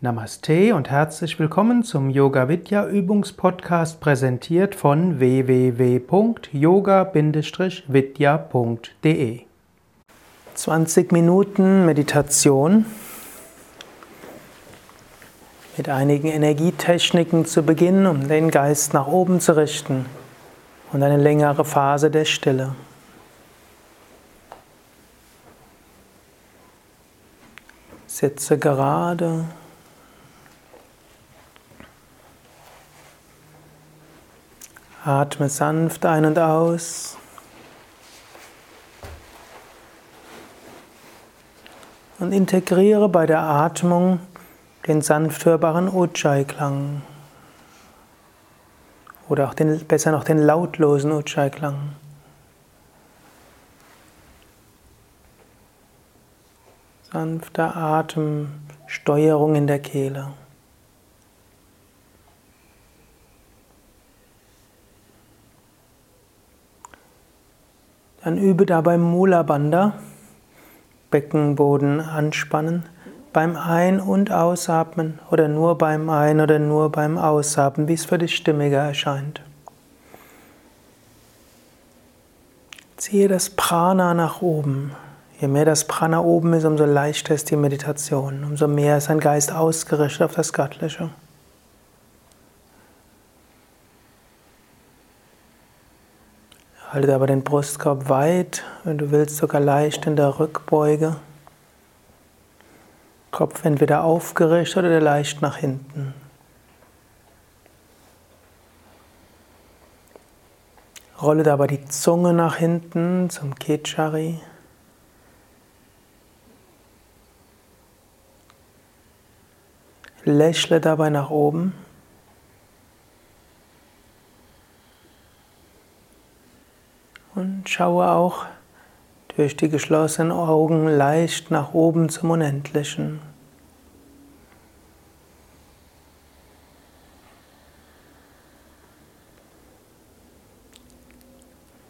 Namaste und herzlich willkommen zum Yoga Vidya Übungspodcast präsentiert von www.yoga-vidya.de. 20 Minuten Meditation mit einigen Energietechniken zu beginnen, um den Geist nach oben zu richten und eine längere Phase der Stille. Sitze gerade. Atme sanft ein und aus. Und integriere bei der Atmung den sanft hörbaren Ujjayi-Klang. Oder auch den, besser noch den lautlosen Ujjayi-Klang. Sanfter Atem, Steuerung in der Kehle. Dann übe dabei Mula Bandha, Beckenboden anspannen, beim Ein- und Ausatmen oder nur beim Ein- oder nur beim Ausatmen, wie es für dich stimmiger erscheint. Ziehe das Prana nach oben. Je mehr das Prana oben ist, umso leichter ist die Meditation, umso mehr ist dein Geist ausgerichtet auf das Göttliche. Halte aber den Brustkorb weit, wenn du willst, sogar leicht in der Rückbeuge. Kopf entweder aufgerichtet oder leicht nach hinten. Rolle dabei die Zunge nach hinten zum Kechari. Lächle dabei nach oben. Und schaue auch durch die geschlossenen Augen leicht nach oben zum Unendlichen.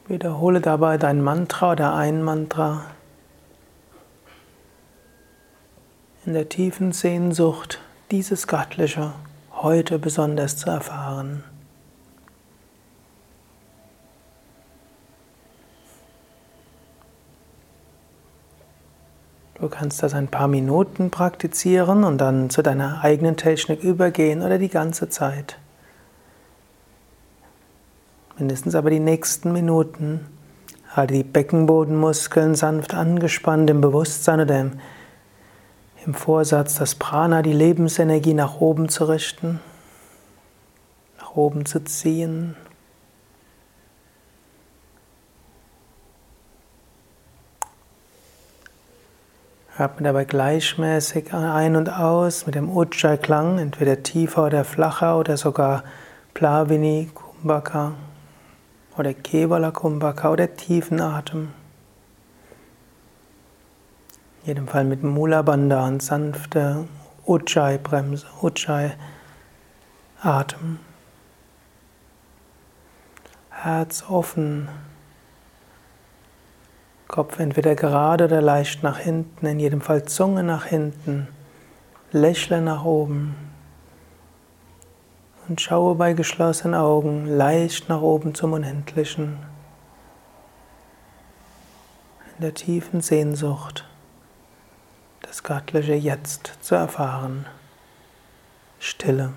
Wiederhole dabei dein Mantra oder ein Mantra in der tiefen Sehnsucht, dieses Göttliche heute besonders zu erfahren. Du kannst das ein paar Minuten praktizieren und dann zu deiner eigenen Technik übergehen oder die ganze Zeit. Mindestens aber die nächsten Minuten. Halte die Beckenbodenmuskeln sanft angespannt im Bewusstsein oder im, im Vorsatz, das Prana, die Lebensenergie nach oben zu richten, nach oben zu ziehen. Atme dabei gleichmäßig ein und aus mit dem Ujjayi-Klang, entweder tiefer oder flacher oder sogar Plavini, Kumbhaka oder Kevala Kumbhaka oder tiefen Atem. Jedem Fall mit Mula Bandha und sanfte Ujjayi-Bremse, Ujjayi-Atem. Herz offen. Kopf entweder gerade oder leicht nach hinten, in jedem Fall Zunge nach hinten, Lächle nach oben und schaue bei geschlossenen Augen leicht nach oben zum Unendlichen, in der tiefen Sehnsucht, das Göttliche jetzt zu erfahren. Stille.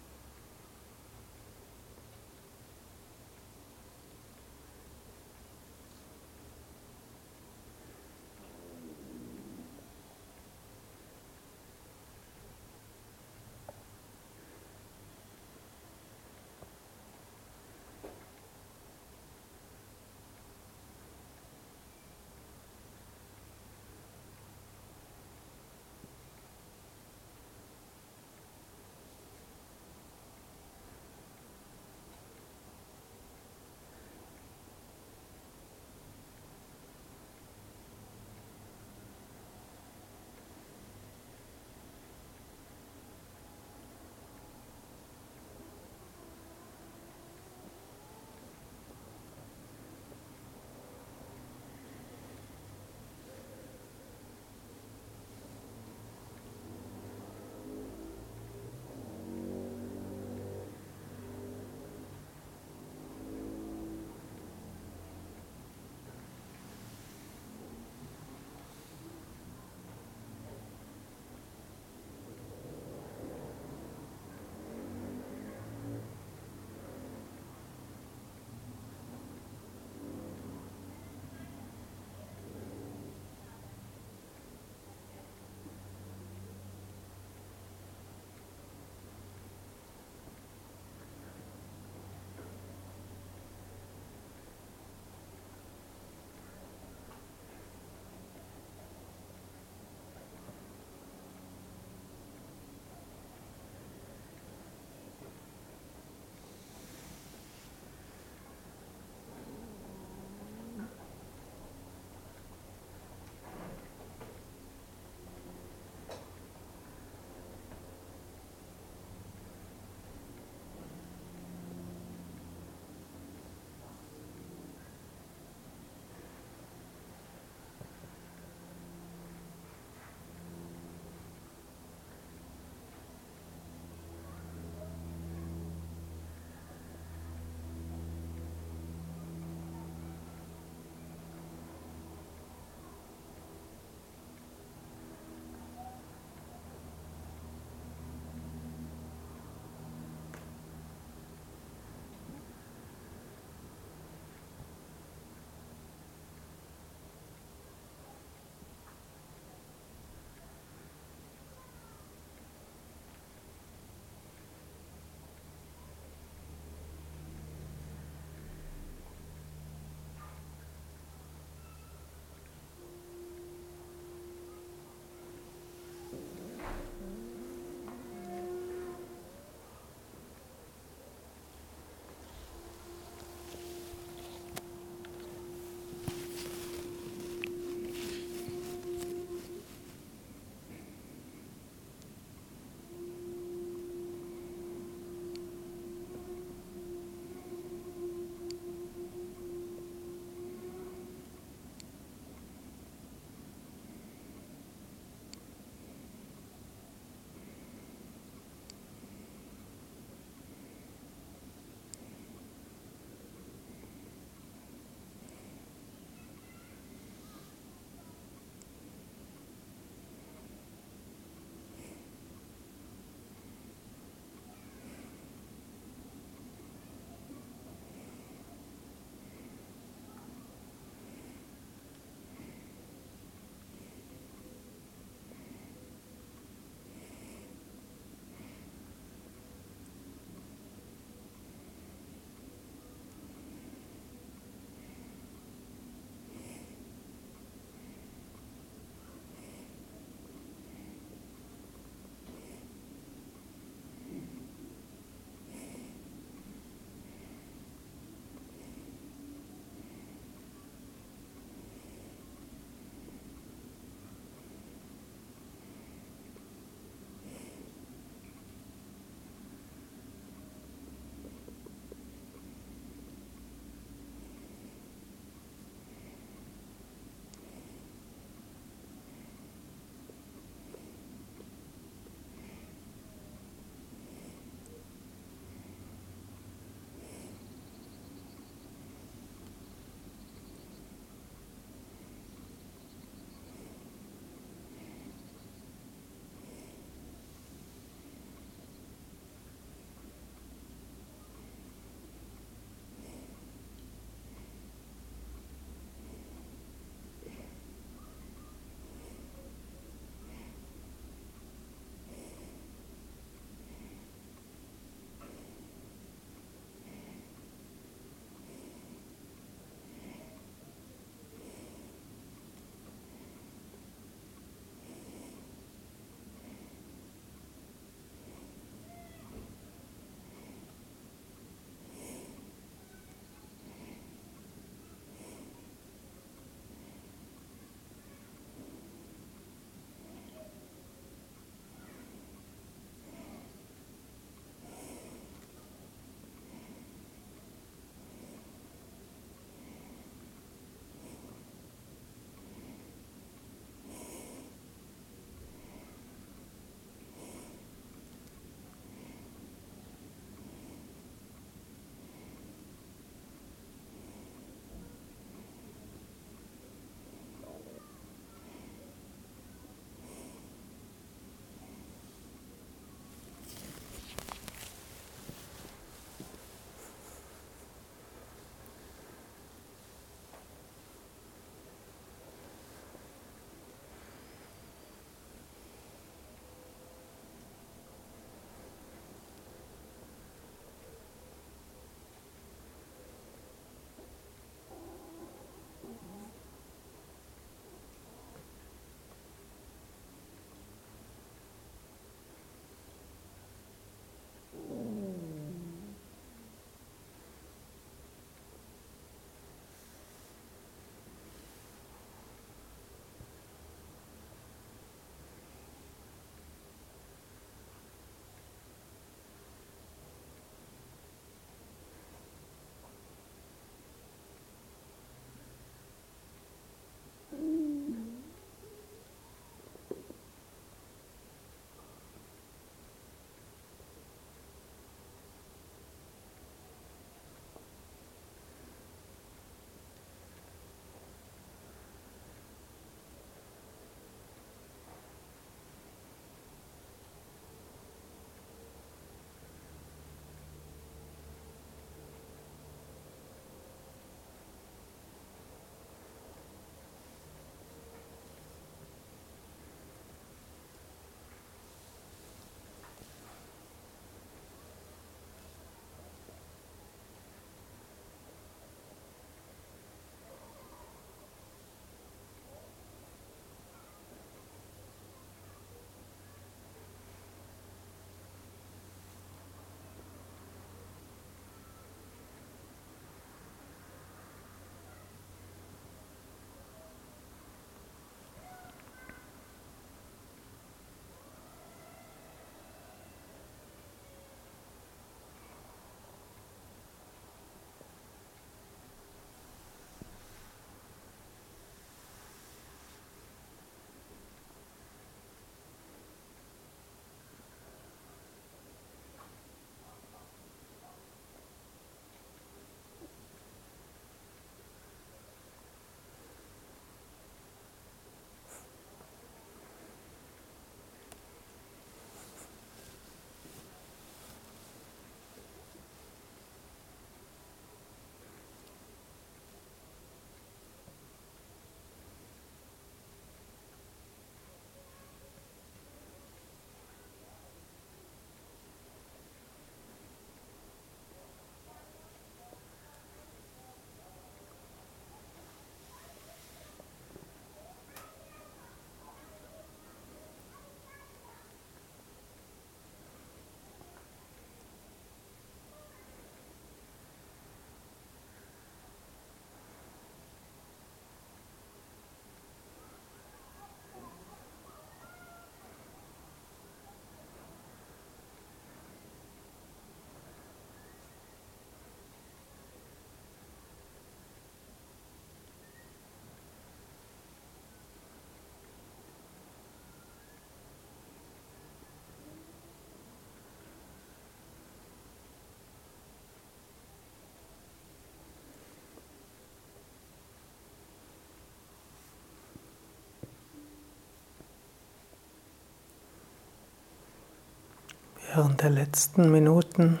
Während der letzten Minuten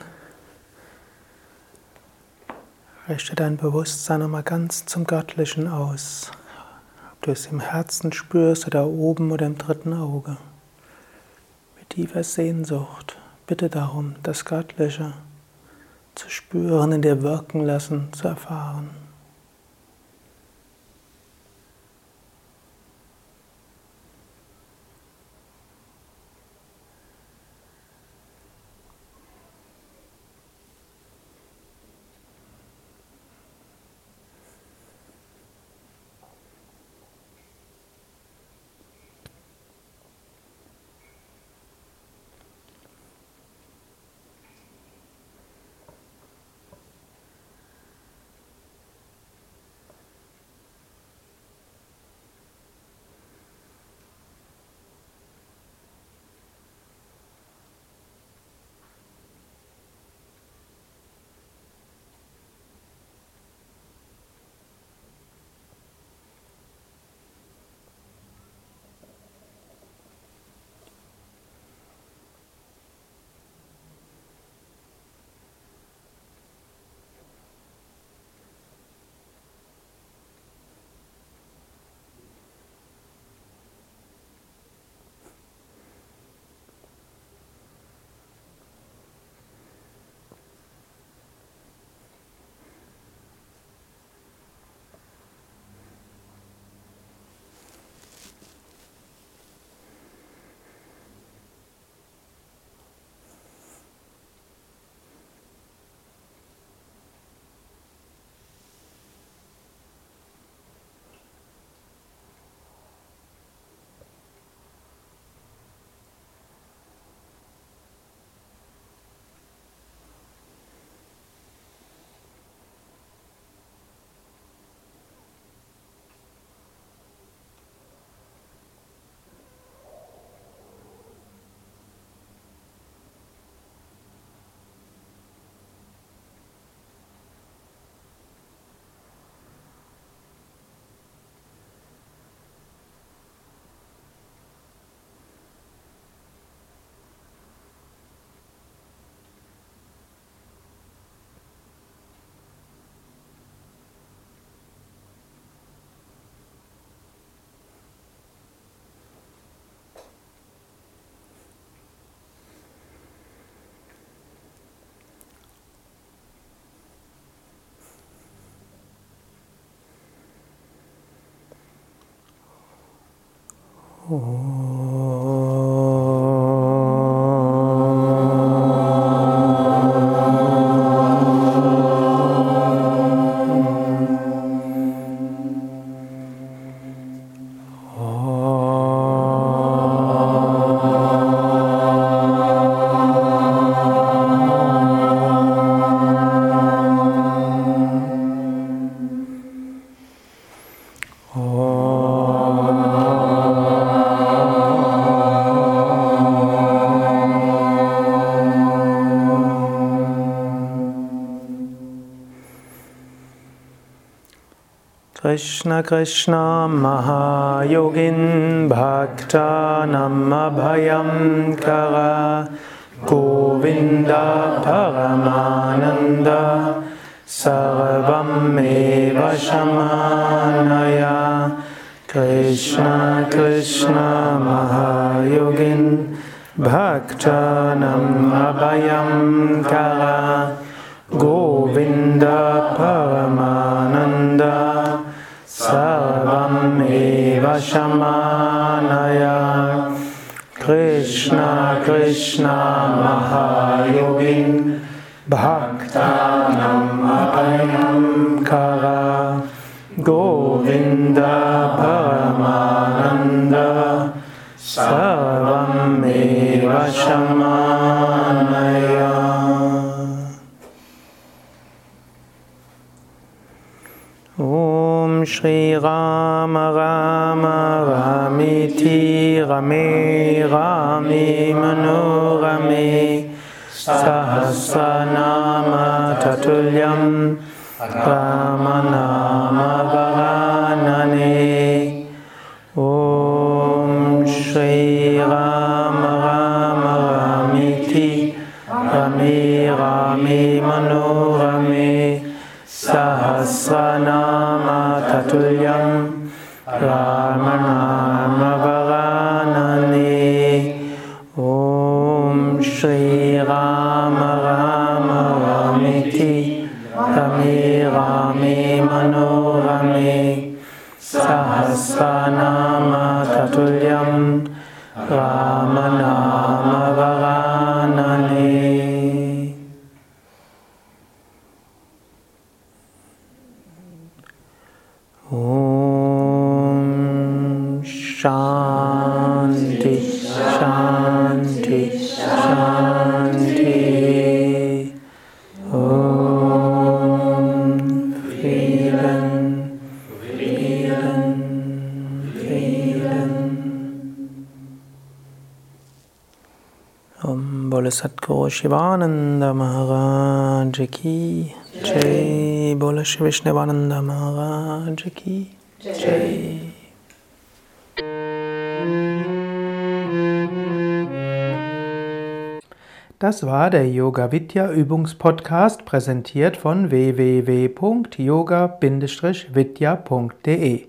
richte dein Bewusstsein nochmal ganz zum Göttlichen aus. Ob du es im Herzen spürst oder oben oder im dritten Auge. Mit tiefer Sehnsucht bitte darum, das Göttliche zu spüren, in dir wirken lassen, zu erfahren. Oh. कृष्णकृष्ण महायोगिन् भक्तानमभयं कः गोविन्द भगमानन्द सर्वं एव शमानय कृष्ण महायोगिन् भक्तानमभयं कः गोविन्द पवमानन्द सर्वमेव शमानय। कृष्ण कृष्ण महायोगिन्। भक्तानम् अयं कः गोविन्द परमानन्द। सर्वंेव शमानय। Om Shri Rama Rama Ramiti Rame Rami Manorame Sahasranama Tatulyam Ramanama Varanane Om Shri Rama Rama Ramiti Rame Rami Manorame 睡啊 Shivananda Maharaj Ki? Jai Bole Shri Maharaj Ki? Jai. Das war der Yoga Vidya Übungspodcast, präsentiert von www.yoga-vidya.de.